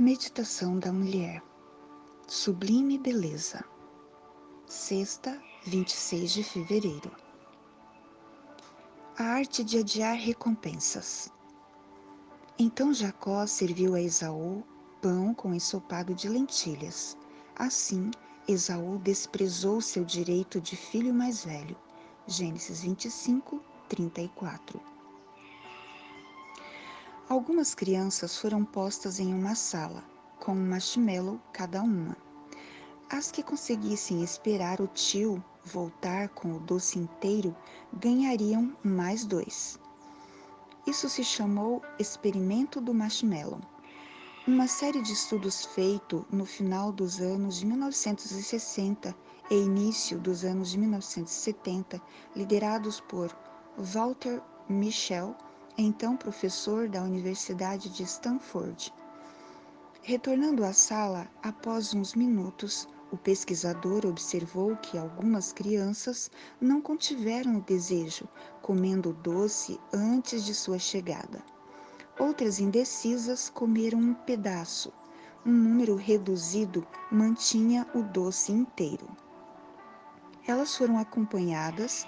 Meditação da Mulher. Sublime Beleza. Sexta, 26 de fevereiro. A arte de adiar recompensas. Então Jacó serviu a Esaú pão com ensopado de lentilhas. Assim, Esaú desprezou seu direito de filho mais velho. Gênesis 25, 34 Algumas crianças foram postas em uma sala, com um marshmallow cada uma. As que conseguissem esperar o tio voltar com o doce inteiro ganhariam mais dois. Isso se chamou Experimento do Marshmallow. Uma série de estudos feito no final dos anos de 1960 e início dos anos de 1970, liderados por Walter Michel, então professor da Universidade de Stanford. Retornando à sala, após uns minutos, o pesquisador observou que algumas crianças não contiveram o desejo, comendo o doce antes de sua chegada. Outras indecisas comeram um pedaço. Um número reduzido mantinha o doce inteiro. Elas foram acompanhadas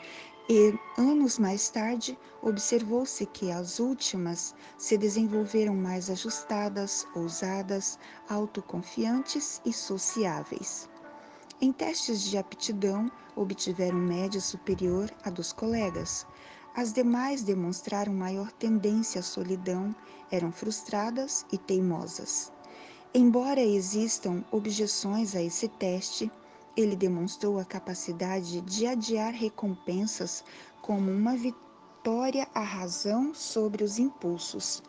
e, anos mais tarde, observou-se que as últimas se desenvolveram mais ajustadas, ousadas, autoconfiantes e sociáveis. Em testes de aptidão, obtiveram média superior à dos colegas. As demais demonstraram maior tendência à solidão, eram frustradas e teimosas. Embora existam objeções a esse teste, ele demonstrou a capacidade de adiar recompensas como uma vitória à razão sobre os impulsos,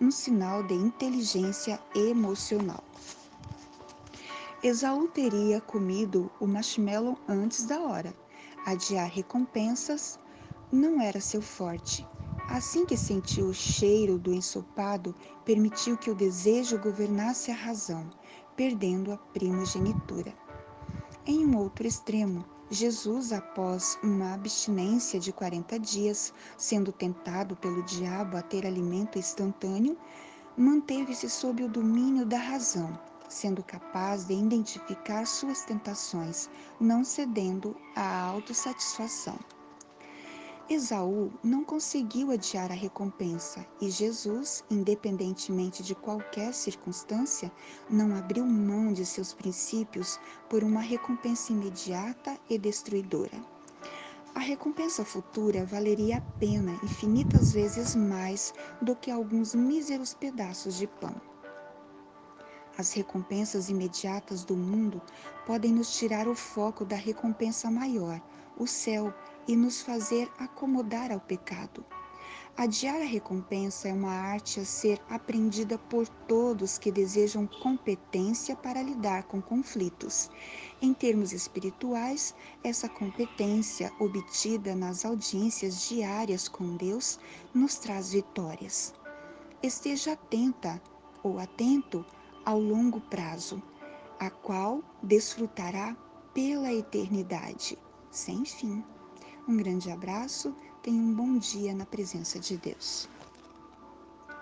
um sinal de inteligência emocional. Esaú teria comido o marshmallow antes da hora. Adiar recompensas não era seu forte. Assim que sentiu o cheiro do ensopado, permitiu que o desejo governasse a razão, perdendo a primogenitura. Em um outro extremo, Jesus, após uma abstinência de 40 dias, sendo tentado pelo diabo a ter alimento instantâneo, manteve-se sob o domínio da razão, sendo capaz de identificar suas tentações, não cedendo à autossatisfação. Esaú não conseguiu adiar a recompensa e Jesus, independentemente de qualquer circunstância, não abriu mão de seus princípios por uma recompensa imediata e destruidora. A recompensa futura valeria a pena infinitas vezes mais do que alguns míseros pedaços de pão. As recompensas imediatas do mundo podem nos tirar o foco da recompensa maior, o céu, e nos fazer acomodar ao pecado. Adiar a recompensa é uma arte a ser aprendida por todos que desejam competência para lidar com conflitos. Em termos espirituais, essa competência, obtida nas audiências diárias com Deus, nos traz vitórias. Esteja atenta ou atento ao longo prazo, a qual desfrutará pela eternidade, sem fim. Um grande abraço, tenha um bom dia na presença de Deus.